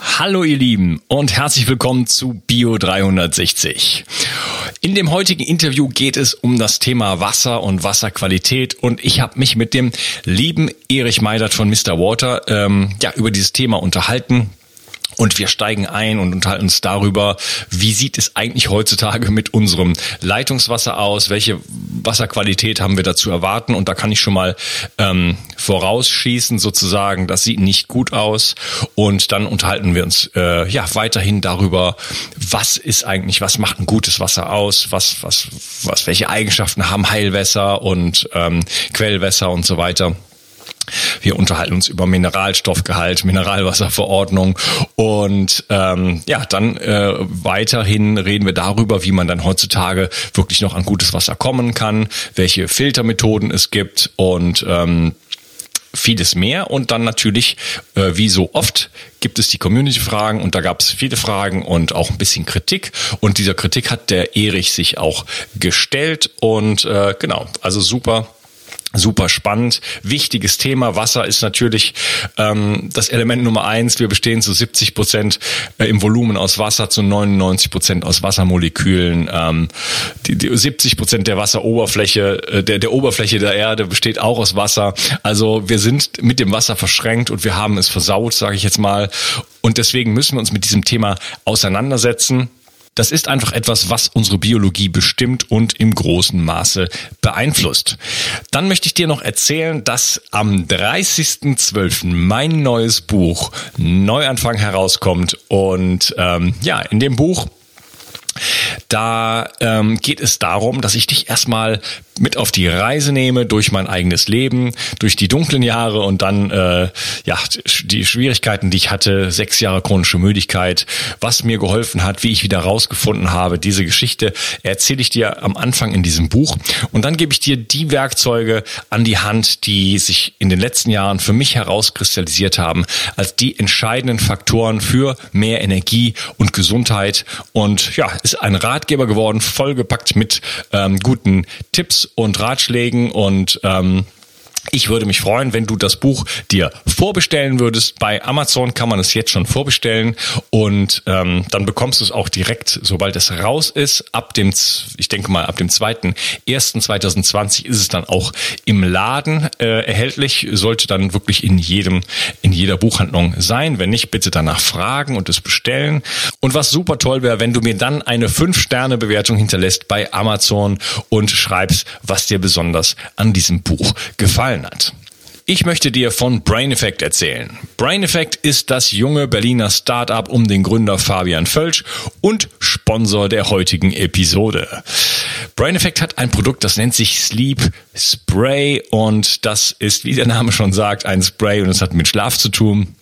Hallo ihr Lieben und herzlich willkommen zu Bio 360. In dem heutigen Interview geht es um das Thema Wasser und Wasserqualität und ich habe mich mit dem lieben Erich Meidert von Mr. Water ähm, ja über dieses Thema unterhalten. Und wir steigen ein und unterhalten uns darüber, wie sieht es eigentlich heutzutage mit unserem Leitungswasser aus? Welche Wasserqualität haben wir da zu erwarten? Und da kann ich schon mal ähm, vorausschießen, sozusagen, das sieht nicht gut aus. Und dann unterhalten wir uns äh, ja weiterhin darüber, was ist eigentlich, was macht ein gutes Wasser aus? Was, was, was, welche Eigenschaften haben Heilwässer und ähm, Quellwässer und so weiter? Wir unterhalten uns über Mineralstoffgehalt, Mineralwasserverordnung und ähm, ja, dann äh, weiterhin reden wir darüber, wie man dann heutzutage wirklich noch an gutes Wasser kommen kann, welche Filtermethoden es gibt und ähm, vieles mehr. Und dann natürlich, äh, wie so oft, gibt es die Community-Fragen und da gab es viele Fragen und auch ein bisschen Kritik. Und dieser Kritik hat der Erich sich auch gestellt und äh, genau, also super Super spannend, wichtiges Thema. Wasser ist natürlich ähm, das Element Nummer eins. Wir bestehen zu 70 Prozent äh, im Volumen aus Wasser, zu 99 Prozent aus Wassermolekülen. Ähm, die, die 70 Prozent der Wasseroberfläche, äh, der, der Oberfläche der Erde besteht auch aus Wasser. Also wir sind mit dem Wasser verschränkt und wir haben es versaut, sage ich jetzt mal. Und deswegen müssen wir uns mit diesem Thema auseinandersetzen. Das ist einfach etwas, was unsere Biologie bestimmt und im großen Maße beeinflusst. Dann möchte ich dir noch erzählen, dass am 30.12. mein neues Buch Neuanfang herauskommt. Und ähm, ja, in dem Buch da ähm, geht es darum, dass ich dich erstmal mit auf die Reise nehme durch mein eigenes Leben, durch die dunklen Jahre und dann äh, ja die Schwierigkeiten, die ich hatte, sechs Jahre chronische Müdigkeit, was mir geholfen hat, wie ich wieder rausgefunden habe. Diese Geschichte erzähle ich dir am Anfang in diesem Buch und dann gebe ich dir die Werkzeuge an die Hand, die sich in den letzten Jahren für mich herauskristallisiert haben als die entscheidenden Faktoren für mehr Energie und Gesundheit und ja, ist ein Ratgeber geworden, vollgepackt mit ähm, guten Tipps und Ratschlägen und ähm, ich würde mich freuen, wenn du das Buch dir vorbestellen würdest. Bei Amazon kann man es jetzt schon vorbestellen und ähm, dann bekommst du es auch direkt, sobald es raus ist. Ab dem, ich denke mal, ab dem 2.1.2020 ist es dann auch im Laden äh, erhältlich. Sollte dann wirklich in jedem, in jeder Buchhandlung sein. Wenn nicht, bitte danach fragen und es bestellen. Und was super toll wäre, wenn du mir dann eine 5-Sterne-Bewertung hinterlässt bei Amazon und schreibst, was dir besonders an diesem Buch gefallen gefallen hat. Ich möchte dir von Brain Effect erzählen. Brain Effect ist das junge Berliner Startup um den Gründer Fabian Völsch und Sponsor der heutigen Episode. Brain Effect hat ein Produkt, das nennt sich Sleep Spray und das ist, wie der Name schon sagt, ein Spray und es hat mit Schlaf zu tun.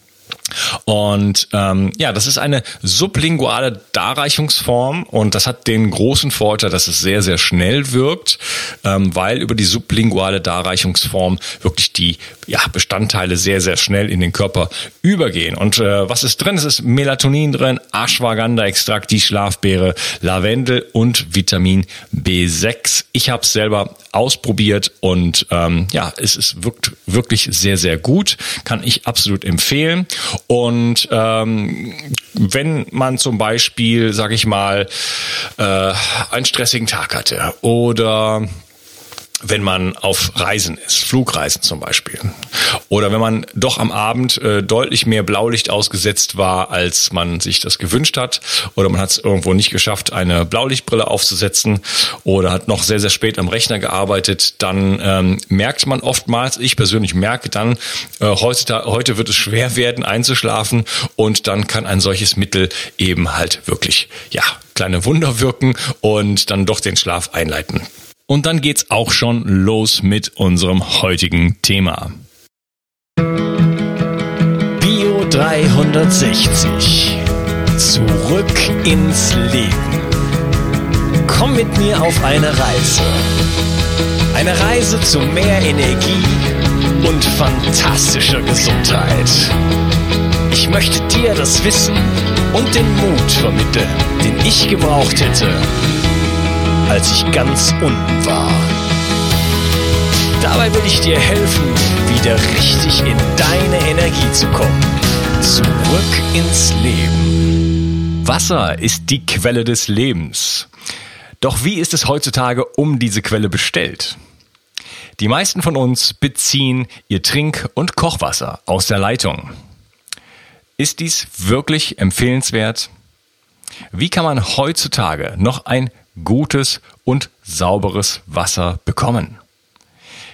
Und ähm, ja, das ist eine sublinguale Darreichungsform und das hat den großen Vorteil, dass es sehr, sehr schnell wirkt, ähm, weil über die sublinguale Darreichungsform wirklich die ja, Bestandteile sehr, sehr schnell in den Körper übergehen. Und äh, was ist drin? Es ist Melatonin drin, Ashwagandha-Extrakt, die Schlafbeere, Lavendel und Vitamin B6. Ich habe es selber ausprobiert und ähm, ja, es ist, wirkt wirklich sehr, sehr gut. Kann ich absolut empfehlen. Und ähm, wenn man zum Beispiel, sag ich mal, äh, einen stressigen Tag hatte oder wenn man auf Reisen ist, Flugreisen zum Beispiel. Oder wenn man doch am Abend äh, deutlich mehr Blaulicht ausgesetzt war, als man sich das gewünscht hat. Oder man hat es irgendwo nicht geschafft, eine Blaulichtbrille aufzusetzen oder hat noch sehr, sehr spät am Rechner gearbeitet, dann ähm, merkt man oftmals, ich persönlich merke dann, äh, heute, heute wird es schwer werden einzuschlafen und dann kann ein solches Mittel eben halt wirklich, ja, kleine Wunder wirken und dann doch den Schlaf einleiten. Und dann geht's auch schon los mit unserem heutigen Thema. Bio 360. Zurück ins Leben. Komm mit mir auf eine Reise. Eine Reise zu mehr Energie und fantastischer Gesundheit. Ich möchte dir das Wissen und den Mut vermitteln, den ich gebraucht hätte, als ich ganz unten war. dabei will ich dir helfen, wieder richtig in deine Energie zu kommen. Zurück ins Leben. Wasser ist die Quelle des Lebens. Doch wie ist es heutzutage um diese Quelle bestellt? Die meisten von uns beziehen ihr Trink- und Kochwasser aus der Leitung. Ist dies wirklich empfehlenswert? Wie kann man heutzutage noch ein gutes und sauberes Wasser bekommen?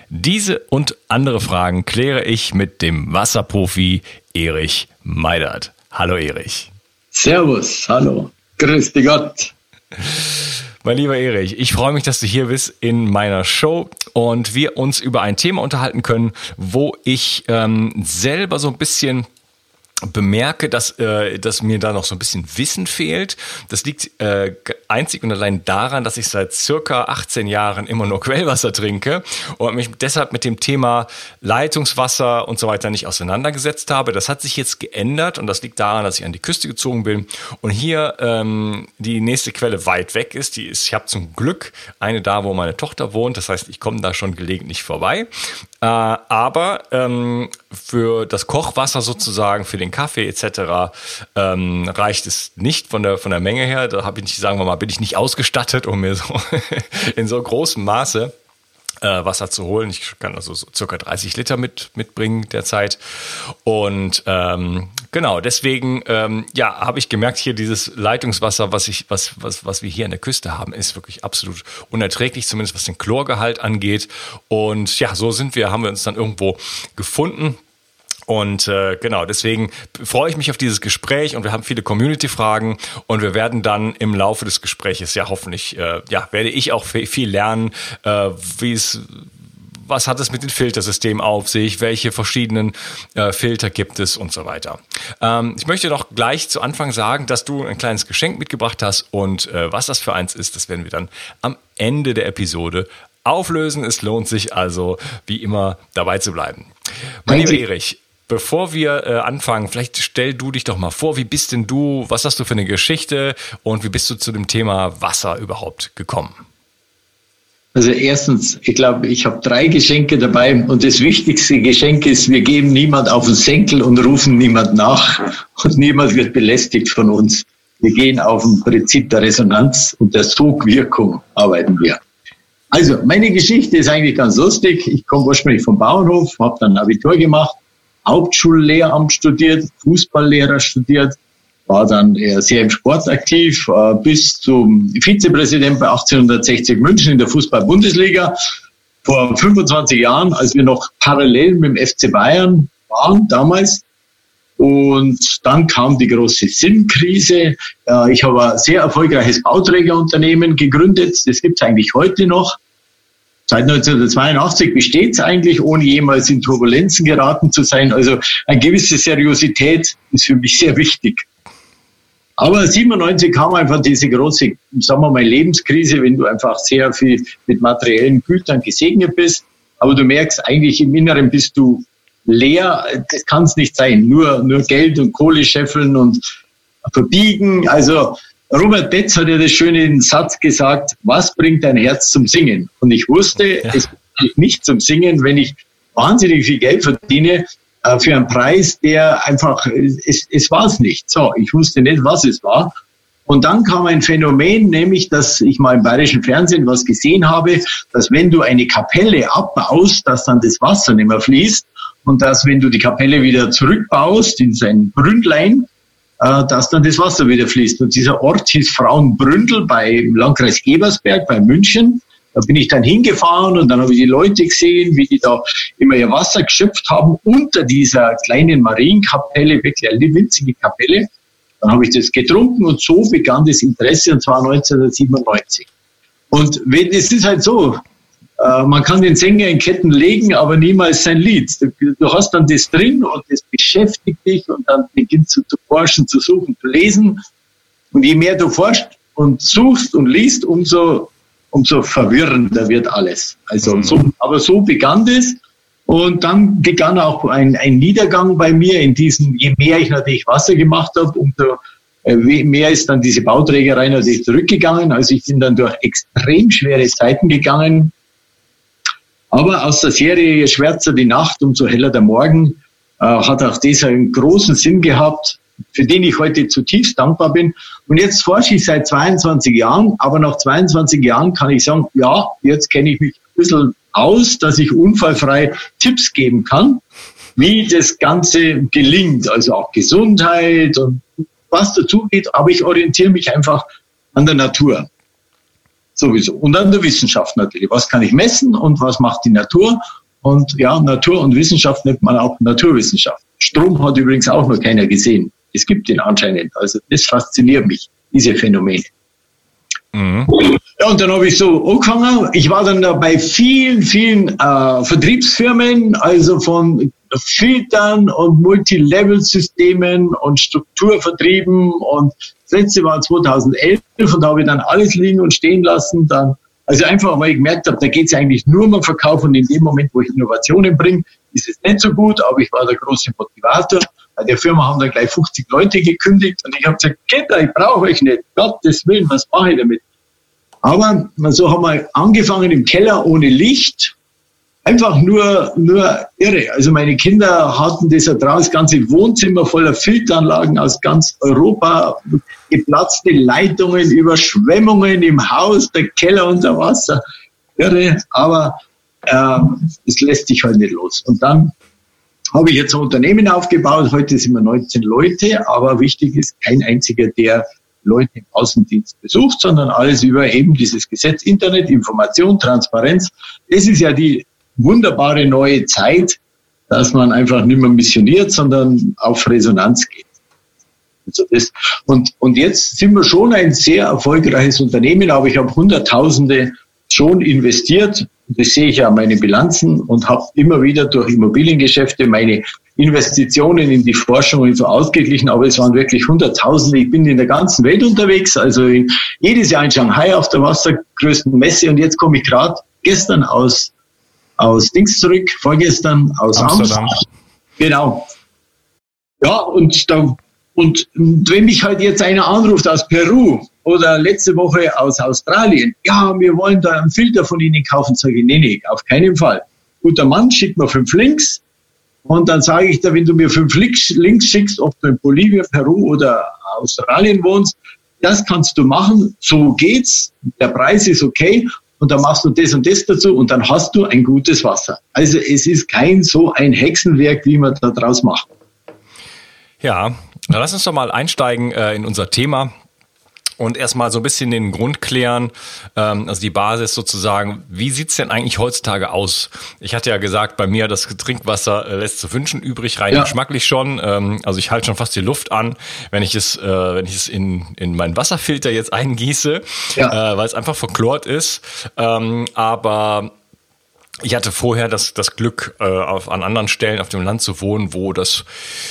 Diese und andere Fragen kläre ich mit dem Wasserprofi Erich Meidert. Hallo Erich. Servus, hallo. Grüß dich Gott. Mein lieber Erich, ich freue mich, dass du hier bist in meiner Show und wir uns über ein Thema unterhalten können, wo ich ähm, selber so ein bisschen bemerke, dass, äh, dass mir da noch so ein bisschen Wissen fehlt. Das liegt äh, einzig und allein daran, dass ich seit circa 18 Jahren immer nur Quellwasser trinke und mich deshalb mit dem Thema Leitungswasser und so weiter nicht auseinandergesetzt habe. Das hat sich jetzt geändert und das liegt daran, dass ich an die Küste gezogen bin und hier ähm, die nächste Quelle weit weg ist. Die ist, ich habe zum Glück eine da, wo meine Tochter wohnt. Das heißt, ich komme da schon gelegentlich vorbei. Äh, aber ähm, für das Kochwasser sozusagen, für den Kaffee etc. Ähm, reicht es nicht von der von der Menge her. Da habe ich sagen wir mal, bin ich nicht ausgestattet, um mir so in so großem Maße äh, Wasser zu holen. Ich kann also so circa 30 Liter mit, mitbringen derzeit. Und ähm, genau, deswegen ähm, ja, habe ich gemerkt, hier dieses Leitungswasser, was ich, was, was, was wir hier an der Küste haben, ist wirklich absolut unerträglich, zumindest was den Chlorgehalt angeht. Und ja, so sind wir, haben wir uns dann irgendwo gefunden. Und äh, genau, deswegen freue ich mich auf dieses Gespräch und wir haben viele Community-Fragen und wir werden dann im Laufe des Gespräches ja hoffentlich, äh, ja, werde ich auch viel lernen, äh, wie es was hat es mit den Filtersystemen auf sich, welche verschiedenen äh, Filter gibt es und so weiter. Ähm, ich möchte doch gleich zu Anfang sagen, dass du ein kleines Geschenk mitgebracht hast und äh, was das für eins ist, das werden wir dann am Ende der Episode auflösen. Es lohnt sich also, wie immer, dabei zu bleiben. Mein lieber Erich, Bevor wir äh, anfangen, vielleicht stell du dich doch mal vor, wie bist denn du, was hast du für eine Geschichte und wie bist du zu dem Thema Wasser überhaupt gekommen? Also erstens, ich glaube, ich habe drei Geschenke dabei und das wichtigste Geschenk ist, wir geben niemand auf den Senkel und rufen niemand nach und niemand wird belästigt von uns. Wir gehen auf dem Prinzip der Resonanz und der Sogwirkung arbeiten wir. Also, meine Geschichte ist eigentlich ganz lustig. Ich komme ursprünglich vom Bauernhof, habe dann Abitur gemacht Hauptschullehramt studiert, Fußballlehrer studiert, war dann sehr im Sport aktiv, äh, bis zum Vizepräsident bei 1860 München in der Fußball-Bundesliga. Vor 25 Jahren, als wir noch parallel mit dem FC Bayern waren damals. Und dann kam die große Sinnkrise. Äh, ich habe ein sehr erfolgreiches Bauträgerunternehmen gegründet. Das gibt es eigentlich heute noch. Seit 1982 besteht es eigentlich, ohne jemals in Turbulenzen geraten zu sein. Also eine gewisse Seriosität ist für mich sehr wichtig. Aber 97 kam einfach diese große, sagen wir mal, Lebenskrise, wenn du einfach sehr viel mit materiellen Gütern gesegnet bist. Aber du merkst eigentlich im Inneren bist du leer. Das kann es nicht sein. Nur, nur Geld und Kohle scheffeln und verbiegen. Also Robert Betz hat ja das schöne Satz gesagt, was bringt dein Herz zum Singen? Und ich wusste, ja. es bringt nicht zum Singen, wenn ich wahnsinnig viel Geld verdiene äh, für einen Preis, der einfach, es, es war es nicht. So, ich wusste nicht, was es war. Und dann kam ein Phänomen, nämlich, dass ich mal im bayerischen Fernsehen was gesehen habe, dass wenn du eine Kapelle abbaust, dass dann das Wasser nicht mehr fließt und dass wenn du die Kapelle wieder zurückbaust in sein Brünnlein, äh, dass dann das Wasser wieder fließt. Und dieser Ort hieß Frauenbründel bei Landkreis Ebersberg bei München. Da bin ich dann hingefahren und dann habe ich die Leute gesehen, wie die da immer ihr Wasser geschöpft haben unter dieser kleinen Marienkapelle, wirklich eine winzige Kapelle. Dann habe ich das getrunken und so begann das Interesse und zwar 1997. Und es ist halt so, äh, man kann den Sänger in Ketten legen, aber niemals sein Lied. Du, du, hast dann das drin und das beschäftigt dich und dann beginnst du zu forschen, zu suchen, zu lesen. Und je mehr du forschst und suchst und liest, umso, umso verwirrender wird alles. Also mhm. so, aber so begann das. Und dann begann auch ein, ein Niedergang bei mir in diesen, je mehr ich natürlich Wasser gemacht habe, umso äh, mehr ist dann diese Bauträgerei natürlich zurückgegangen. Also ich bin dann durch extrem schwere Zeiten gegangen Aber aus der Serie Je schwärzer die Nacht, umso heller der Morgen, äh, hat auch das einen großen Sinn gehabt, für den ich heute zutiefst dankbar bin. Und jetzt forsche ich seit 22 Jahren, aber nach 22 Jahren kann ich sagen, ja, jetzt kenne ich mich ein bisschen aus, dass ich unfallfrei Tipps geben kann, wie das Ganze gelingt, also auch Gesundheit und was dazu geht, aber ich orientiere mich einfach an der Natur. Sowieso. Und an der Wissenschaft natürlich. Was kann ich messen und was macht die Natur? Und ja, Natur und Wissenschaft nennt man auch Naturwissenschaft. Strom hat übrigens auch noch keiner gesehen. Es gibt ihn anscheinend. Also das fasziniert mich, diese Phänomene. Mhm. Ja, und dann habe ich so angefangen. Ich war dann da bei vielen, vielen äh, Vertriebsfirmen, also von Filtern und Multilevel-Systemen und Strukturvertrieben. Und das letzte war 2011 und da habe ich dann alles liegen und stehen lassen. Dann, also einfach, weil ich gemerkt habe, da geht es eigentlich nur um Verkauf und in dem Moment, wo ich Innovationen bringe, ist es nicht so gut, aber ich war der große Motivator. Bei der Firma haben dann gleich 50 Leute gekündigt und ich habe gesagt, Kinder, ich brauche euch nicht. Gottes Willen, was mache ich damit? Aber so haben wir angefangen im Keller ohne Licht. Einfach nur, nur irre. Also meine Kinder hatten das ja das ganze Wohnzimmer voller Filteranlagen aus ganz Europa, geplatzte Leitungen, Überschwemmungen im Haus, der Keller unter Wasser. Irre, aber es lässt sich halt nicht los. Und dann habe ich jetzt ein Unternehmen aufgebaut. Heute sind wir 19 Leute, aber wichtig ist kein einziger, der Leute im Außendienst besucht, sondern alles über eben dieses Gesetz Internet, Information, Transparenz. Das ist ja die wunderbare neue Zeit, dass man einfach nicht mehr missioniert, sondern auf Resonanz geht. Also und, und jetzt sind wir schon ein sehr erfolgreiches Unternehmen, aber ich habe Hunderttausende schon investiert. Das sehe ich ja an meinen Bilanzen und habe immer wieder durch Immobiliengeschäfte meine Investitionen in die Forschung und so ausgeglichen, aber es waren wirklich Hunderttausende. Ich bin in der ganzen Welt unterwegs, also in, jedes Jahr in Shanghai auf der wassergrößten Messe und jetzt komme ich gerade gestern aus, aus Dings zurück, vorgestern aus Amsterdam. Amsterdam. Genau. Ja, und da, und wenn mich halt jetzt einer anruft aus Peru oder letzte Woche aus Australien, ja, wir wollen da einen Filter von Ihnen kaufen, sage ich, nee, nee, auf keinen Fall. Guter Mann, schickt mir fünf Links, und dann sage ich da, wenn du mir fünf Links schickst, ob du in Bolivien, Peru oder Australien wohnst, das kannst du machen, so geht's, der Preis ist okay und dann machst du das und das dazu und dann hast du ein gutes Wasser. Also es ist kein so ein Hexenwerk, wie man da draus macht. Ja, lass uns doch mal einsteigen äh, in unser Thema und erstmal so ein bisschen den Grund klären, ähm, also die Basis sozusagen, wie sieht's denn eigentlich heutzutage aus? Ich hatte ja gesagt, bei mir das Trinkwasser äh, lässt zu wünschen übrig, rein ja. geschmacklich schon. Ähm, also ich halte schon fast die Luft an, wenn ich es, äh, wenn ich es in, in meinen Wasserfilter jetzt eingieße, ja. äh, weil es einfach verklort ist. Ähm, aber ich hatte vorher das, das Glück, äh, auf, an anderen Stellen auf dem Land zu wohnen, wo das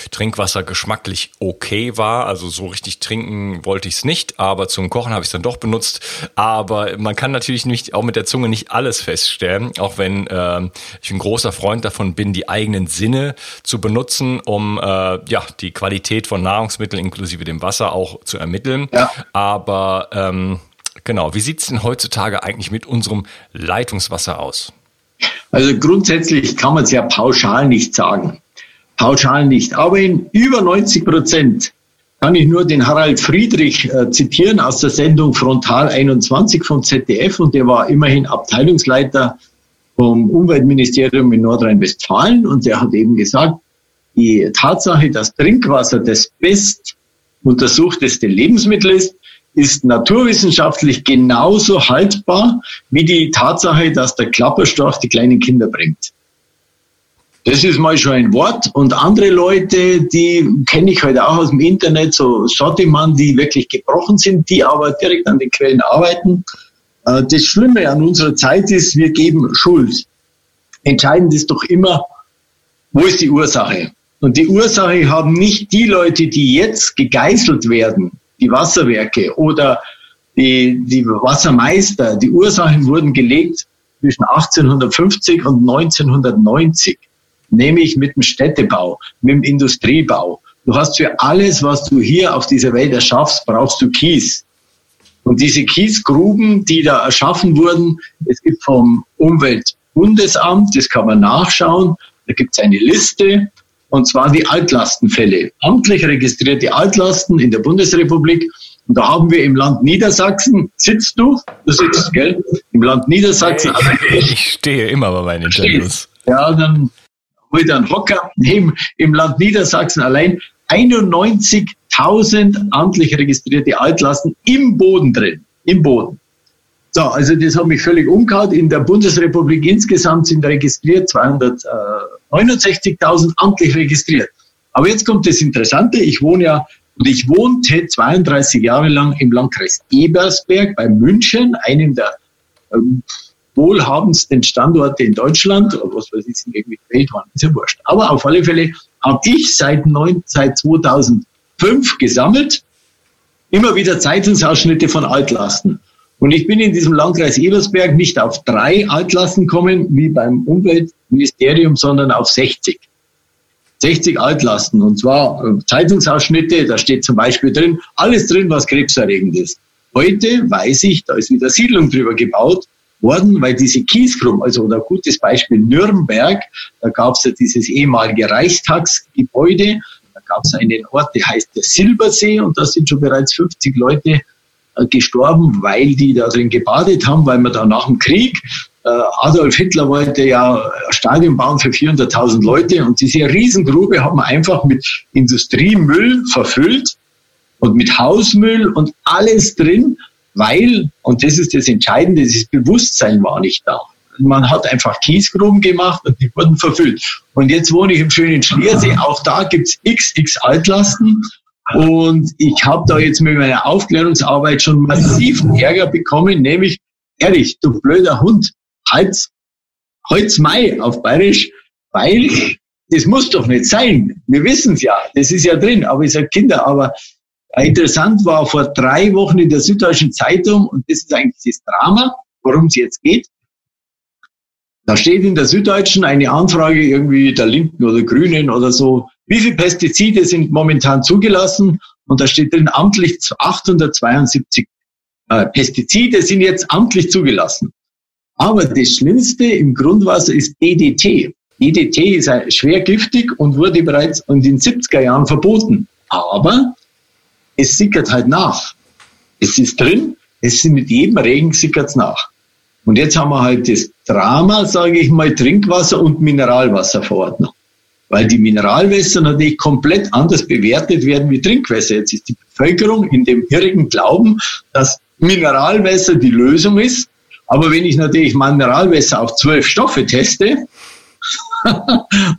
Trinkwasser geschmacklich okay war. Also so richtig trinken wollte ich es nicht, aber zum Kochen habe ich es dann doch benutzt. Aber man kann natürlich nicht auch mit der Zunge nicht alles feststellen, auch wenn äh, ich ein großer Freund davon bin, die eigenen Sinne zu benutzen, um äh, ja die Qualität von Nahrungsmitteln inklusive dem Wasser auch zu ermitteln. Ja. Aber ähm, genau, wie sieht's denn heutzutage eigentlich mit unserem Leitungswasser aus? Also grundsätzlich kann man es ja pauschal nicht sagen. Pauschal nicht. Aber in über 90 Prozent kann ich nur den Harald Friedrich äh, zitieren aus der Sendung Frontal 21 vom ZDF und der war immerhin Abteilungsleiter vom Umweltministerium in Nordrhein-Westfalen und der hat eben gesagt, die Tatsache, dass Trinkwasser das best untersuchteste Lebensmittel ist, ist naturwissenschaftlich genauso haltbar wie die Tatsache, dass der Klapperstorch die kleinen Kinder bringt. Das ist mal schon ein Wort. Und andere Leute, die kenne ich heute auch aus dem Internet, so Sottimann, die wirklich gebrochen sind, die aber direkt an den Quellen arbeiten. Äh, das Schlimme an unserer Zeit ist, wir geben Schuld. Entscheidend ist doch immer, wo ist die Ursache? Und die Ursache haben nicht die Leute, die jetzt gegeißelt werden, die Wasserwerke oder die, die Wassermeister, die Ursachen wurden gelegt zwischen 1850 und 1990, nämlich mit dem Städtebau, mit dem Industriebau. Du hast für alles, was du hier auf dieser Welt erschaffst, brauchst du Kies. Und diese Kiesgruben, die da erschaffen wurden, es gibt vom Umwelt Bundesamt, das kann man nachschauen. Da gibt es eine Liste, und zwar die Altlastenfälle. Amtlich registrierte Altlasten in der Bundesrepublik. Und da haben wir im Land Niedersachsen, sitzt du? Du sitzt, gell? Im Land Niedersachsen. Ich, ich stehe immer bei meinen Interviews. Ja, dann hol ich einen Hocker. Im, Im Land Niedersachsen allein 91.000 amtlich registrierte Altlasten im Boden drin. Im Boden. So, also das hat mich völlig umgehauen. In der Bundesrepublik insgesamt sind registriert 269.000 amtlich registriert. Aber jetzt kommt das Interessante. Ich wohne ja und ich wohnte 32 Jahre lang im Landkreis Ebersberg bei München, einem der ähm, wohlhabendsten Standorte in Deutschland, oder was weiß ich, irgendwie Weltwand, ist ja wurscht. Aber auf alle Fälle habe ich seit, neun, seit 2005 gesammelt, immer wieder Zeitungsausschnitte von Altlasten. Und ich bin in diesem Landkreis Ebersberg nicht auf drei Altlasten gekommen, wie beim Umweltministerium, sondern auf 60. 60 Altlasten. Und zwar äh, Zeitungsausschnitte, da steht zum Beispiel drin, alles drin, was krebserregend ist. Heute weiß ich, da ist wieder Siedlung drüber gebaut worden, weil diese Kiesgruben, also ein gutes Beispiel Nürnberg, da gab es ja dieses ehemalige Reichstagsgebäude, da gab es einen Ort, der heißt der Silbersee und da sind schon bereits 50 Leute gestorben, weil die da drin gebadet haben, weil man da nach dem Krieg äh, Adolf Hitler wollte ja ein Stadion bauen für 400.000 Leute und diese Riesengrube hat man einfach mit Industriemüll verfüllt und mit Hausmüll und alles drin, weil, und das ist das Entscheidende, dieses Bewusstsein war nicht da. Man hat einfach Kiesgruben gemacht und die wurden verfüllt. Und jetzt wohne ich im schönen Schliersee, auch da gibt's xx Altlasten und ich habe da jetzt mit meiner Aufklärungsarbeit schon massiven Ärger bekommen, nämlich, ehrlich, du blöder Hund, Hals, Holz Mai auf Bayerisch, weil das muss doch nicht sein. Wir wissen es ja, das ist ja drin. Aber ich sage, Kinder, aber interessant war vor drei Wochen in der Süddeutschen Zeitung, und das ist eigentlich das Drama, worum es jetzt geht. Da steht in der Süddeutschen eine Anfrage irgendwie der Linken oder Grünen oder so, wie viele Pestizide sind momentan zugelassen? Und da steht drin, amtlich 872 äh, Pestizide sind jetzt amtlich zugelassen. Aber das Schlimmste im Grundwasser ist DDT. DDT ist schwer giftig und wurde bereits in den 70er Jahren verboten. Aber es sickert halt nach. Es ist drin, es ist mit jedem Regen sickert es nach. Und jetzt haben wir halt das Drama, sage ich mal, Trinkwasser- und Mineralwasserverordnung weil die Mineralwässer natürlich komplett anders bewertet werden wie Trinkwässer. Jetzt ist die Bevölkerung in dem irrigen Glauben, dass Mineralwässer die Lösung ist. Aber wenn ich natürlich Mineralwässer auf zwölf Stoffe teste,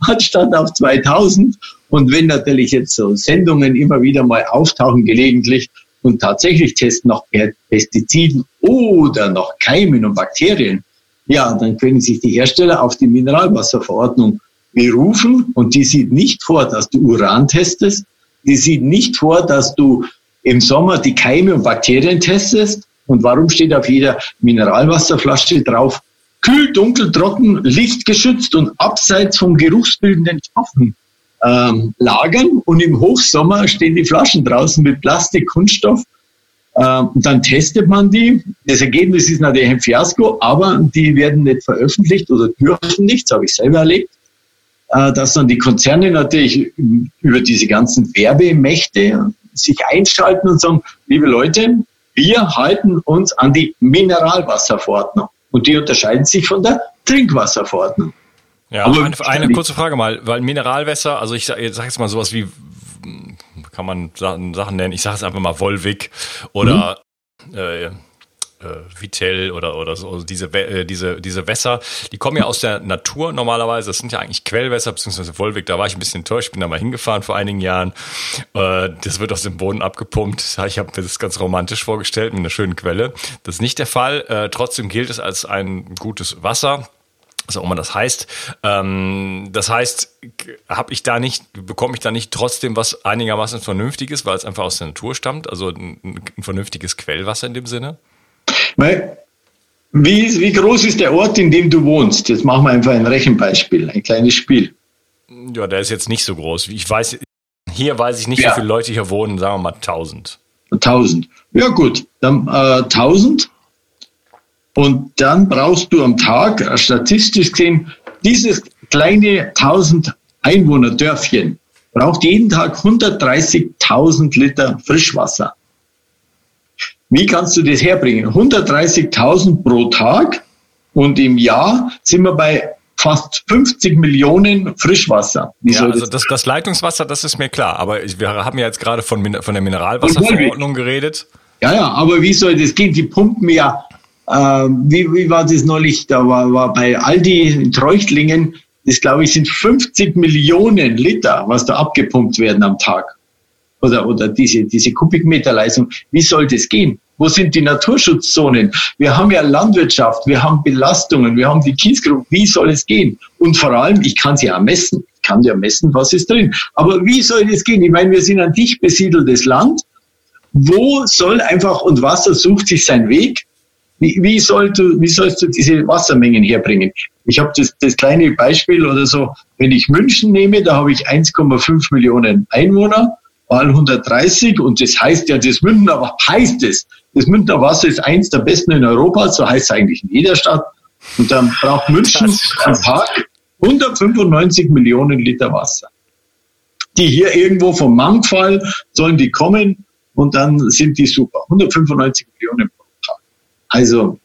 anstatt auf 2000, und wenn natürlich jetzt so Sendungen immer wieder mal auftauchen gelegentlich und tatsächlich testen nach Pestiziden oder nach Keimen und Bakterien, ja, dann können sich die Hersteller auf die Mineralwasserverordnung berufen und die sieht nicht vor, dass du Uran testest, die sieht nicht vor, dass du im Sommer die Keime und Bakterien testest. Und warum steht auf jeder Mineralwasserflasche drauf, kühl, dunkel, trocken, lichtgeschützt und abseits von geruchsbildenden Stoffen ähm, lagern. Und im Hochsommer stehen die Flaschen draußen mit Plastik, Kunststoff. Ähm, und dann testet man die. Das Ergebnis ist natürlich ein Fiasko, aber die werden nicht veröffentlicht oder dürfen nicht, das habe ich selber erlebt. Äh, dass dann die Konzerne natürlich über diese ganzen Werbemächte sich einschalten und sagen, liebe Leute, wir halten uns an die Mineralwasserverordnung. Und die unterscheiden sich von der Trinkwasserverordnung. Ja, Aber eine, eine kurze Frage mal, weil Mineralwässer, also ich sage sag jetzt mal sowas wie, kann man Sachen, nennen, ich sage es einfach mal Volvic oder mhm. äh, äh, Vitell oder, oder so, also diese, äh, diese, diese Wässer, die kommen ja aus der Natur normalerweise. Das sind ja eigentlich Quellwässer, beziehungsweise Wolwig, da war ich ein bisschen enttäuscht, bin da mal hingefahren vor einigen Jahren. Äh, das wird aus dem Boden abgepumpt. Ich habe mir das ganz romantisch vorgestellt, mit einer schönen Quelle. Das ist nicht der Fall. Äh, trotzdem gilt es als ein gutes Wasser was auch immer das heißt. Ähm, das heißt, habe ich da nicht, bekomme ich da nicht trotzdem was einigermaßen Vernünftiges, weil es einfach aus der Natur stammt, also ein, ein vernünftiges Quellwasser in dem Sinne? Wie, wie groß ist der Ort, in dem du wohnst? Jetzt machen wir einfach ein Rechenbeispiel, ein kleines Spiel. Ja, der ist jetzt nicht so groß. Ich weiß, hier weiß ich nicht, ja. wie viele Leute hier wohnen, sagen wir mal 1000. 1000. Ja gut, dann äh, 1000 Und dann brauchst du am Tag, statistisch gesehen, dieses kleine 1000 Einwohner Dörfchen braucht jeden Tag 130.000 Liter Frischwasser. Wie kannst du das herbringen? 130.000 pro Tag und im Jahr sind wir bei fast 50 Millionen Frischwasser. Wie ja, also das, das, Leitungswasser, das ist mir klar. Aber wir haben ja jetzt gerade von, von der Mineralwasserverordnung geredet. Ja, ja, aber wie soll das gehen? Die pumpen ja, äh, wie, wie war das neulich? Da war, war bei Aldi in Treuchtlingen, das glaube ich sind 50 Millionen Liter, was da abgepumpt werden am Tag. Oder, oder diese, diese Kubikmeterleistung. Wie soll das gehen? Wo sind die Naturschutzzonen? Wir haben ja Landwirtschaft, wir haben Belastungen, wir haben die Kiesgruppe. Wie soll es gehen? Und vor allem, ich kann sie ja messen. Ich kann ja messen, was ist drin. Aber wie soll das gehen? Ich meine, wir sind ein dicht besiedeltes Land. Wo soll einfach, und Wasser sucht sich seinen Weg. Wie, wie, soll du, wie sollst du diese Wassermengen herbringen? Ich habe das, das kleine Beispiel oder so, wenn ich München nehme, da habe ich 1,5 Millionen Einwohner, mal 130 und das heißt ja, das Münchner heißt es, das Münchner Wasser ist eins der besten in Europa, so heißt es eigentlich in jeder Stadt. Und dann braucht München am Tag 195 Millionen Liter Wasser. Die hier irgendwo vom Mangfall sollen die kommen und dann sind die super. 195 Millionen. Also,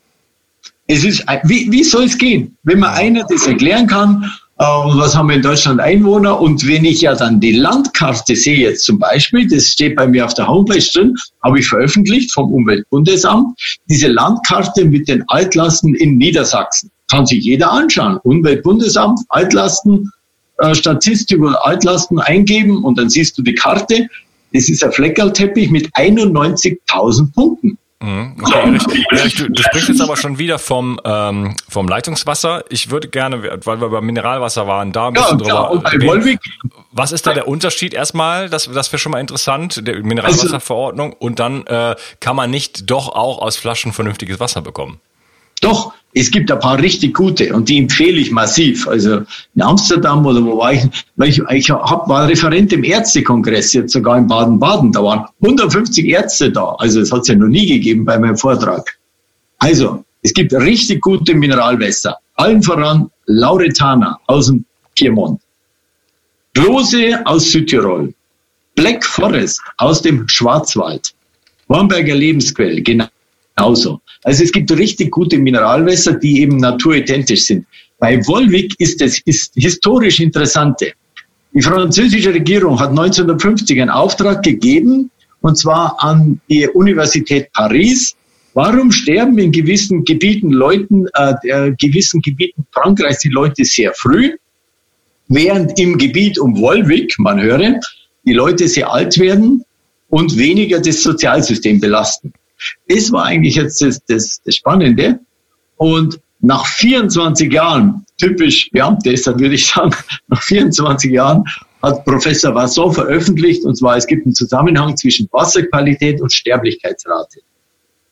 es ist, wie, wie soll es gehen? Wenn man einer das erklären kann, äh, was haben wir in Deutschland Einwohner? Und wenn ich ja dann die Landkarte sehe, jetzt zum Beispiel, das steht bei mir auf der Homepage drin, habe ich veröffentlicht vom Umweltbundesamt, diese Landkarte mit den Altlasten in Niedersachsen. Kann sich jeder anschauen. Umweltbundesamt, Altlasten, äh, Statistik über Altlasten eingeben und dann siehst du die Karte. Das ist ein Fleckerlteppich mit 91.000 Punkten. Mhm, okay, ja, du, du, sprichst jetzt aber schon wieder vom, ähm, vom Leitungswasser. Ich würde gerne, weil wir beim Mineralwasser waren, da ein bisschen ja, drüber klar, reden. Was ist da der Unterschied erstmal? Das, das wäre schon mal interessant, der Mineralwasserverordnung. Und dann äh, kann man nicht doch auch aus Flaschen vernünftiges Wasser bekommen. Doch, es gibt ein paar richtig gute und die empfehle ich massiv. Also in Amsterdam oder wo war ich? Weil ich, ich hab, war Referent im Ärztekongress, jetzt sogar in Baden-Baden. Da waren 150 Ärzte da. Also es hat es ja noch nie gegeben bei meinem Vortrag. Also, es gibt richtig gute Mineralwässer. Allen voran Lauretana aus dem Piemont. Klose aus Südtirol. Black Forest aus dem Schwarzwald. Wamberger Lebensquell, genau genauso. Also es gibt richtig gute Mineralwässer, die eben naturidentisch sind. Bei Wolwig ist ist historisch Interessante. Die französische Regierung hat 1950 einen Auftrag gegeben, und zwar an die Universität Paris. Warum sterben in gewissen Gebieten Leuten, äh, äh, gewissen Gebieten Frankreichs die Leute sehr früh, während im Gebiet um Wolwig, man höre, die Leute sehr alt werden und weniger das Sozialsystem belasten. Das war eigentlich jetzt das, das, das Spannende. Und nach 24 Jahren, typisch Beamte ist, dann würde ich sagen, nach 24 Jahren hat Professor Vasson veröffentlicht, und zwar es gibt einen Zusammenhang zwischen Wasserqualität und Sterblichkeitsrate.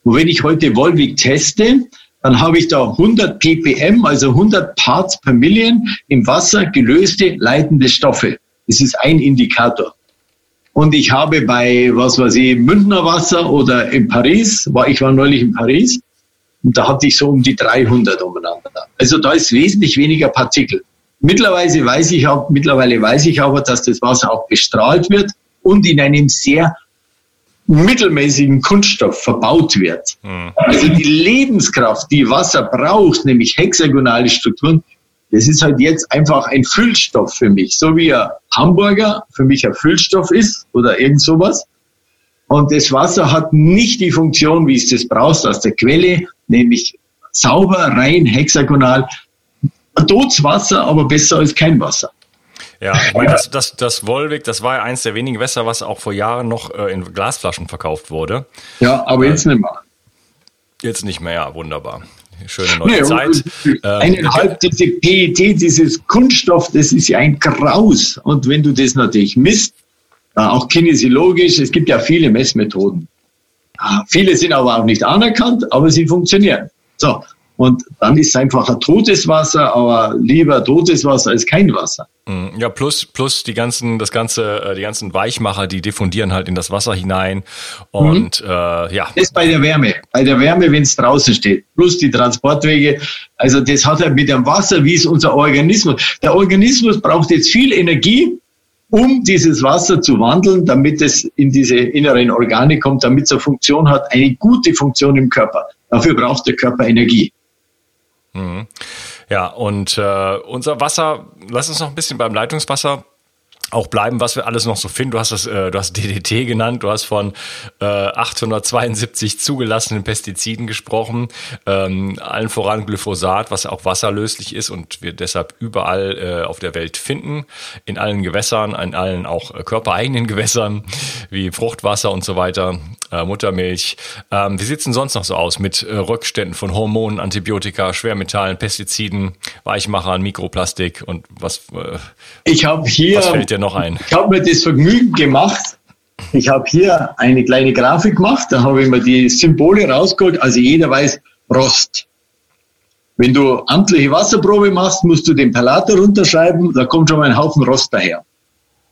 Und wenn ich heute Volvic teste, dann habe ich da 100 ppm, also 100 Parts per Million im Wasser gelöste leitende Stoffe. Das ist ein Indikator. Und ich habe bei, was weiß ich, Münchner Wasser oder in Paris, war, ich war neulich in Paris, und da hatte ich so um die 300 umeinander. Also da ist wesentlich weniger Partikel. Mittlerweile weiß ich auch, mittlerweile weiß ich aber, dass das Wasser auch bestrahlt wird und in einem sehr mittelmäßigen Kunststoff verbaut wird. Mhm. Also die Lebenskraft, die Wasser braucht, nämlich hexagonale Strukturen, das ist halt jetzt einfach ein Füllstoff für mich, so wie ein Hamburger für mich ein Füllstoff ist oder irgend sowas. Und das Wasser hat nicht die Funktion, wie es das brauchst aus der Quelle, nämlich sauber, rein, hexagonal. Wasser, aber besser als kein Wasser. Ja, ich meine, das, das, das Wolwig, das war ja eins der wenigen Wässer, was auch vor Jahren noch äh, in Glasflaschen verkauft wurde. Ja, aber jetzt nicht mehr. Jetzt nicht mehr, ja, wunderbar. Schöne neue nee, Zeit. Eineinhalb ähm, diese PET, dieses Kunststoff, das ist ja ein Graus. Und wenn du das natürlich misst, äh, auch kinesiologisch, es gibt ja viele Messmethoden. Viele sind aber auch nicht anerkannt, aber sie funktionieren. So, Und dann ist es einfach ein totes Wasser, aber lieber totes Wasser als kein Wasser. Mhm. Ja, plus, plus die ganzen, das ganze, äh, die ganzen Weichmacher, die diffundieren halt in das Wasser hinein. Und mhm. äh, ja. Das bei der Wärme. Bei der Wärme, wenn es draußen steht. Plus die Transportwege. Also das hat halt mit dem Wasser, wie ist unser Organismus. Der Organismus braucht jetzt viel Energie, um dieses Wasser zu wandeln, damit es in diese inneren Organe kommt, damit es eine Funktion hat, eine gute Funktion im Körper. Dafür braucht der Körper Energie. Mhm. Ja, und äh, unser Wasser, lass uns noch ein bisschen beim Leitungswasser auch bleiben, was wir alles noch so finden. Du hast das, äh, du hast DDT genannt, du hast von äh, 872 zugelassenen Pestiziden gesprochen, ähm, allen voran Glyphosat, was auch wasserlöslich ist und wir deshalb überall äh, auf der Welt finden, in allen Gewässern, in allen auch äh, körpereigenen Gewässern wie Fruchtwasser und so weiter, äh, Muttermilch. Ähm, wie sieht's denn sonst noch so aus mit äh, Rückständen von Hormonen, Antibiotika, Schwermetallen, Pestiziden, Weichmachern, Mikroplastik und was? Äh, ich habe hier dir noch ein? Ich habe mir das Vergnügen gemacht. Ich habe hier eine kleine Grafik gemacht, da habe ich mir die Symbole rausgeholt. Also jeder weiß Rost. Wenn du amtliche Wasserprobe machst, musst du den Perlator runterschreiben, da kommt schon mal ein Haufen Rost daher.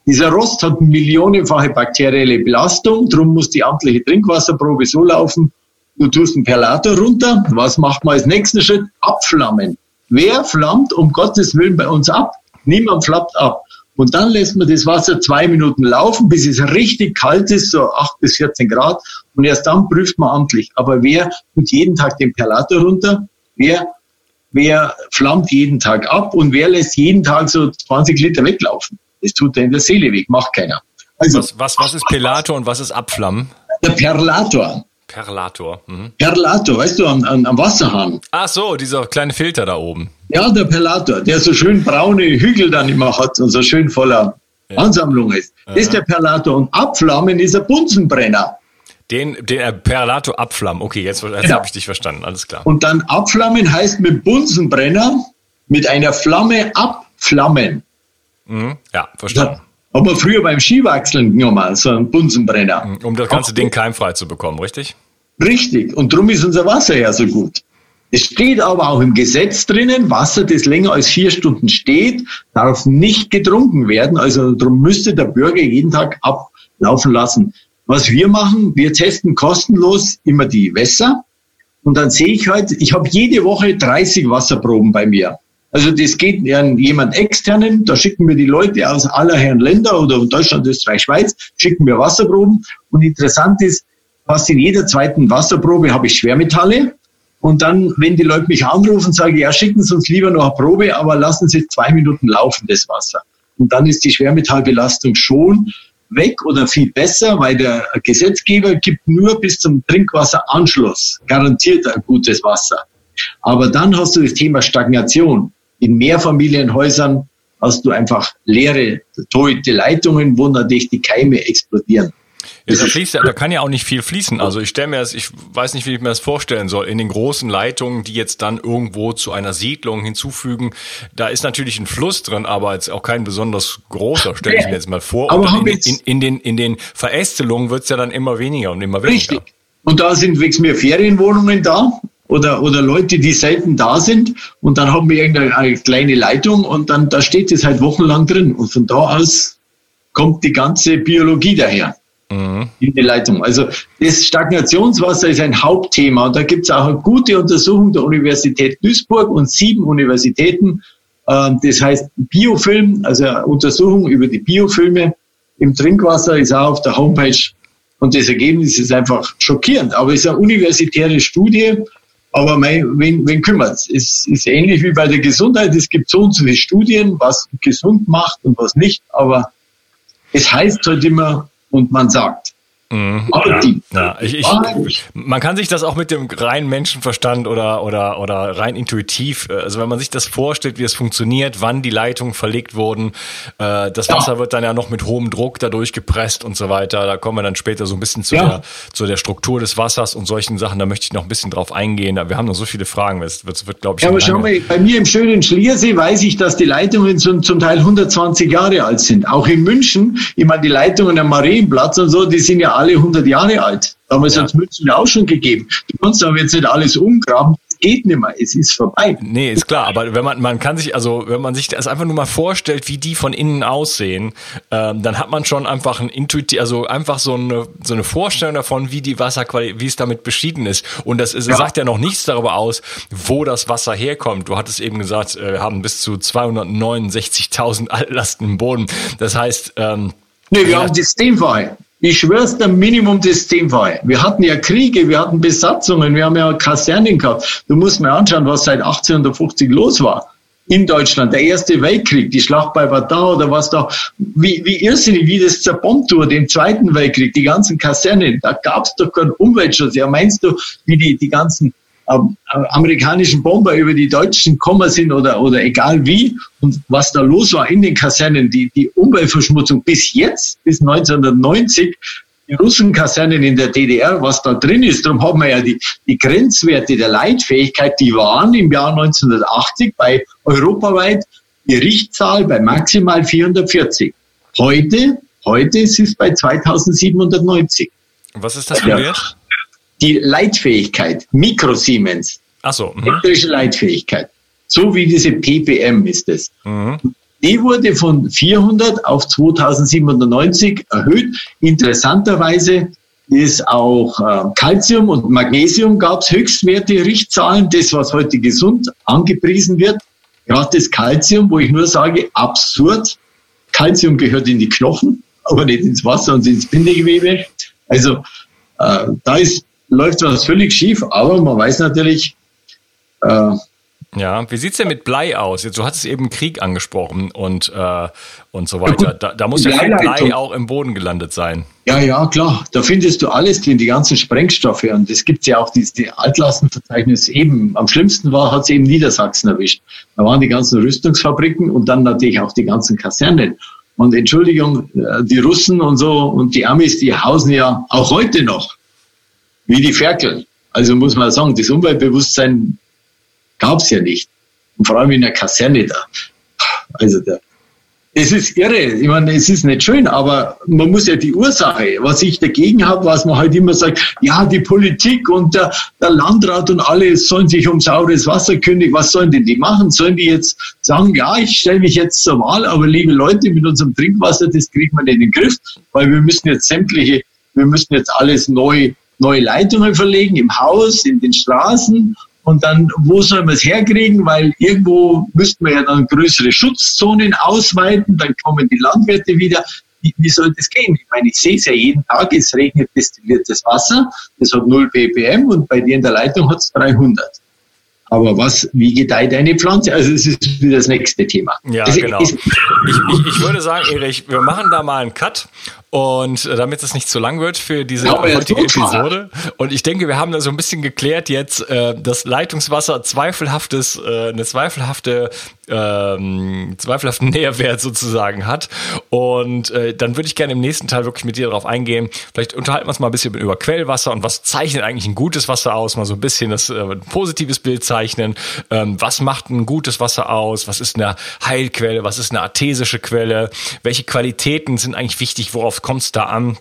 Dieser Rost hat millionenfache bakterielle Belastung, darum muss die amtliche Trinkwasserprobe so laufen. Du tust einen Perlator runter. Was macht man als nächsten Schritt? Abflammen. Wer flammt um Gottes Willen bei uns ab? Niemand flammt ab. Und dann lässt man das Wasser zwei Minuten laufen, bis es richtig kalt ist, so acht bis 14 Grad. Und erst dann prüft man amtlich. Aber wer tut jeden Tag den Perlator runter? Wer, wer flammt jeden Tag ab? Und wer lässt jeden Tag so 20 Liter weglaufen? Das tut er in der Seele weg, macht keiner. Also, was, was, was ist Pelator und was ist Abflammen? Der Perlator. Perlator. Mhm. Perlator, weißt du, am, am, Wasserhahn. Ach so, dieser kleine Filter da oben. Ja, der Perlator, der so schön braune Hügel dann immer hat und so schön voller ja. Ansammlung ist. Das ist der Perlator. Und Abflammen ist ein Bunsenbrenner. Den, den Perlator abflammen. Okay, jetzt, jetzt genau. habe ich dich verstanden. Alles klar. Und dann abflammen heißt mit Bunsenbrenner mit einer Flamme abflammen. Mhm. Ja, verstanden. Haben wir früher beim Skiwachseln genommen, so einen Bunsenbrenner. Mhm, um das ganze Ding keimfrei zu bekommen, richtig? Richtig. Und darum ist unser Wasser ja so gut. Es steht aber auch im Gesetz drinnen, Wasser, das länger als vier Stunden steht, darf nicht getrunken werden. Also darum müsste der Bürger jeden Tag ablaufen lassen. Was wir machen, wir testen kostenlos immer die Wässer. Und dann sehe ich halt, ich habe jede Woche 30 Wasserproben bei mir. Also das geht an jemand externen, da schicken wir die Leute aus aller Herren Länder oder Deutschland, Österreich, Schweiz, schicken wir Wasserproben. Und interessant ist, fast in jeder zweiten Wasserprobe habe ich Schwermetalle. Und dann, wenn die Leute mich anrufen, sage ich, ja, schicken Sie uns lieber noch eine Probe, aber lassen Sie zwei Minuten laufen, das Wasser. Und dann ist die Schwermetallbelastung schon weg oder viel besser, weil der Gesetzgeber gibt nur bis zum Trinkwasseranschluss garantiert ein gutes Wasser. Aber dann hast du das Thema Stagnation in Mehrfamilienhäusern hast du einfach leere, tote Leitungen, wo natürlich die Keime explodieren. Ja, da, fließt, da kann ja auch nicht viel fließen. Also ich stelle mir das, ich weiß nicht, wie ich mir das vorstellen soll. In den großen Leitungen, die jetzt dann irgendwo zu einer Siedlung hinzufügen, da ist natürlich ein Fluss drin, aber jetzt auch kein besonders großer, stelle ich mir jetzt mal vor. Aber in, in, in, den, in den Verästelungen wird es ja dann immer weniger und immer weniger. Richtig. Und da sind wächst mehr Ferienwohnungen da oder, oder Leute, die selten da sind und dann haben wir irgendeine kleine Leitung und dann da steht es halt wochenlang drin und von da aus kommt die ganze Biologie daher mhm. in die Leitung. Also das Stagnationswasser ist ein Hauptthema und da gibt es auch eine gute Untersuchung der Universität Duisburg und sieben Universitäten. Ähm, das heißt Biofilm, also Untersuchung über die Biofilme im Trinkwasser ist auch auf der Homepage und das Ergebnis ist einfach schockierend. Aber es ist eine universitäre Studie aber mein, wen, wen kümmert es? Ist, ist ähnlich wie bei der Gesundheit. Es gibt so und so viele Studien, was gesund macht und was nicht. Aber es heißt halt immer, und man sagt. Mhm. Ja. Ich, ich, man kann sich das auch mit dem reinen Menschenverstand oder, oder, oder rein intuitiv, äh, also wenn man sich das vorstellt, wie es funktioniert, wann die Leitungen verlegt wurden, äh, das Wasser ja. wird dann ja noch mit hohem Druck dadurch gepresst und so weiter. Da kommen wir dann später so ein bisschen zu, ja. der, zu der Struktur des Wassers und solchen Sachen. Da möchte ich noch ein bisschen drauf eingehen. Wir haben noch so viele Fragen. Es wird, wird glaube ich. Ja, aber schau mal, bei mir im schönen Schliersee weiß ich, dass die Leitungen zum, zum Teil 120 Jahre alt sind. Auch in München, ich meine, die Leitungen am Marienplatz und so, die sind ja alle 100 Jahre alt. Damals ja. hat es Münzen ja auch schon gegeben. Du kannst aber jetzt nicht alles umgraben. geht nicht mehr, es ist vorbei. Nee, ist klar, aber wenn man, man kann sich, also wenn man sich das einfach nur mal vorstellt, wie die von innen aussehen, ähm, dann hat man schon einfach ein intuitiv, also einfach so eine, so eine Vorstellung davon, wie die Wasserqualität, wie es damit beschieden ist. Und das ist, ja. sagt ja noch nichts darüber aus, wo das Wasser herkommt. Du hattest eben gesagt, äh, wir haben bis zu 269.000 Altlasten im Boden. Das heißt, ähm, Nee, wir haben Systemwahl. Ich schwör's der Minimum Systemwahl. Wir hatten ja Kriege, wir hatten Besatzungen, wir haben ja Kasernen gehabt. Du musst mir anschauen, was seit 1850 los war in Deutschland, der Erste Weltkrieg, die Schlacht bei Vadar oder was da, wie, wie irrsinnig, wie das zerbombt wurde, den Zweiten Weltkrieg, die ganzen Kasernen, da gab's doch keinen Umweltschutz. Ja, meinst du, wie die, die ganzen amerikanischen Bomber über die Deutschen gekommen sind oder, oder egal wie und was da los war in den Kasernen, die, die Umweltverschmutzung bis jetzt, bis 1990, die Russenkasernen in der DDR, was da drin ist. Darum haben wir ja die, die Grenzwerte der Leitfähigkeit, die waren im Jahr 1980 bei europaweit die Richtzahl bei maximal 440. Heute, heute ist es bei 2790. Was ist das für ein Wert? Die Leitfähigkeit, Mikrosiemens, Ach so, mhm. elektrische Leitfähigkeit, so wie diese ppm ist es. Mhm. Die wurde von 400 auf 2790 erhöht. Interessanterweise ist auch äh, Calcium und Magnesium gab es Höchstwerte, Richtzahlen, das was heute gesund angepriesen wird. Gerade das Calcium, wo ich nur sage, absurd. Calcium gehört in die Knochen, aber nicht ins Wasser und ins Bindegewebe. Also äh, da ist läuft was völlig schief, aber man weiß natürlich, äh, ja, wie sieht's denn mit Blei aus? Jetzt, du hattest eben Krieg angesprochen und, äh, und so weiter. Da, da muss ja viel Blei auch im Boden gelandet sein. Ja, ja, klar. Da findest du alles drin, die ganzen Sprengstoffe. Und es gibt ja auch diese Altlastenverzeichnis. Eben, am schlimmsten war, hat es eben Niedersachsen erwischt. Da waren die ganzen Rüstungsfabriken und dann natürlich auch die ganzen Kasernen. Und Entschuldigung, äh, die Russen und so und die Amis, die hausen ja auch heute noch wie die Ferkel. Also muss man sagen, das Umweltbewusstsein gab es ja nicht. Und vor allem in der Kaserne da. Also da, es ist irre. Ich meine, es ist nicht schön, aber man muss ja die Ursache, was ich dagegen habe, was man halt immer sagt, ja, die Politik und der, der Landrat und alle sollen sich um saures Wasser kündigen. Was sollen denn die machen? Sollen die jetzt sagen, ja, ich stelle mich jetzt zur Wahl, aber liebe Leute, mit unserem Trinkwasser, das kriegt man nicht in den Griff, weil wir müssen jetzt sämtliche, wir müssen jetzt alles neu neue Leitungen verlegen im Haus, in den Straßen. Und dann, wo soll man es herkriegen? Weil irgendwo müssten wir ja dann größere Schutzzonen ausweiten, dann kommen die Landwirte wieder. Wie, wie soll das gehen? Ich meine, ich sehe es ja jeden Tag, es regnet destilliertes Wasser, das hat 0 ppm und bei dir in der Leitung hat es 300. Aber was, wie gedeiht eine Pflanze? Also es ist wieder das nächste Thema. Ja, das genau. Ich, ich, ich, würde sagen, Erich, wir machen da mal einen Cut und damit es nicht zu lang wird für diese ja, heutige Episode. Und ich denke, wir haben da so ein bisschen geklärt jetzt, äh, dass Leitungswasser zweifelhaftes, äh, eine zweifelhafte ähm, zweifelhaften Nährwert sozusagen hat. Und äh, dann würde ich gerne im nächsten Teil wirklich mit dir darauf eingehen. Vielleicht unterhalten wir uns mal ein bisschen über Quellwasser und was zeichnet eigentlich ein gutes Wasser aus, mal so ein bisschen das äh, ein positives Bild zeichnen. Ähm, was macht ein gutes Wasser aus? Was ist eine Heilquelle? Was ist eine artesische Quelle? Welche Qualitäten sind eigentlich wichtig? Worauf kommt es da an?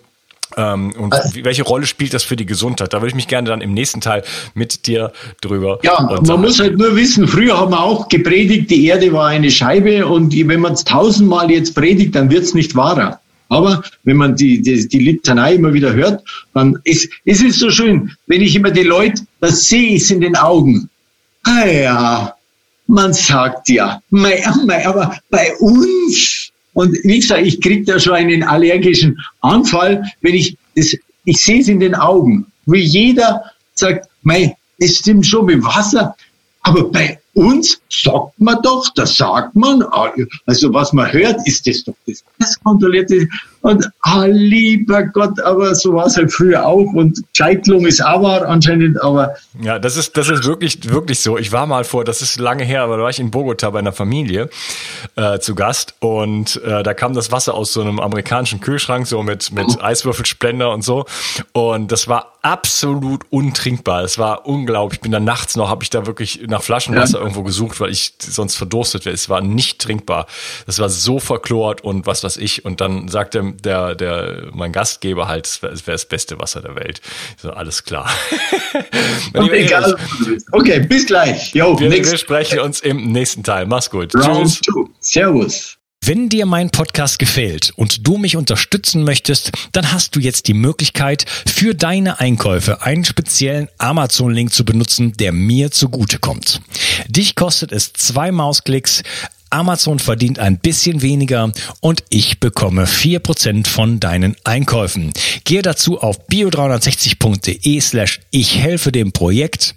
Ähm, und also, welche Rolle spielt das für die Gesundheit? Da würde ich mich gerne dann im nächsten Teil mit dir drüber. Ja, man muss halt nur wissen, früher haben wir auch gepredigt, die Erde war eine Scheibe und wenn man es tausendmal jetzt predigt, dann wird es nicht wahrer. Aber wenn man die, die, die Litanei immer wieder hört, dann ist, ist es so schön, wenn ich immer die Leute, das sehe ich in den Augen. Ah ja, man sagt ja, mei, mei, aber bei uns, und wie gesagt, ich kriege da schon einen allergischen Anfall, wenn ich das, ich sehe es in den Augen, wie jeder sagt, mei, es stimmt schon mit Wasser, aber bei uns sagt man doch, das sagt man, also was man hört, ist das doch das kontrollierte. Und ah, lieber Gott, aber so war es halt früher auch und Kleitlung ist auch war anscheinend, aber. Ja, das ist, das ist wirklich, wirklich so. Ich war mal vor, das ist lange her, aber da war ich in Bogota bei einer Familie äh, zu Gast und äh, da kam das Wasser aus so einem amerikanischen Kühlschrank, so mit, mit Eiswürfelsplender und so. Und das war absolut untrinkbar. Es war unglaublich. Ich bin dann nachts noch, habe ich da wirklich nach Flaschenwasser ja. irgendwo gesucht, weil ich sonst verdurstet wäre. Es war nicht trinkbar. Das war so verklort und was weiß ich. Und dann sagte der, der, mein Gastgeber halt, es wäre das beste Wasser der Welt. So, alles klar. egal, okay, bis gleich. Jo, wir, wir sprechen uns im nächsten Teil. Mach's gut. Round Tschüss. Two. Servus. Wenn dir mein Podcast gefällt und du mich unterstützen möchtest, dann hast du jetzt die Möglichkeit, für deine Einkäufe einen speziellen Amazon-Link zu benutzen, der mir zugutekommt. Dich kostet es zwei Mausklicks, Amazon verdient ein bisschen weniger und ich bekomme vier Prozent von deinen Einkäufen. Gehe dazu auf bio360.de slash ich helfe dem Projekt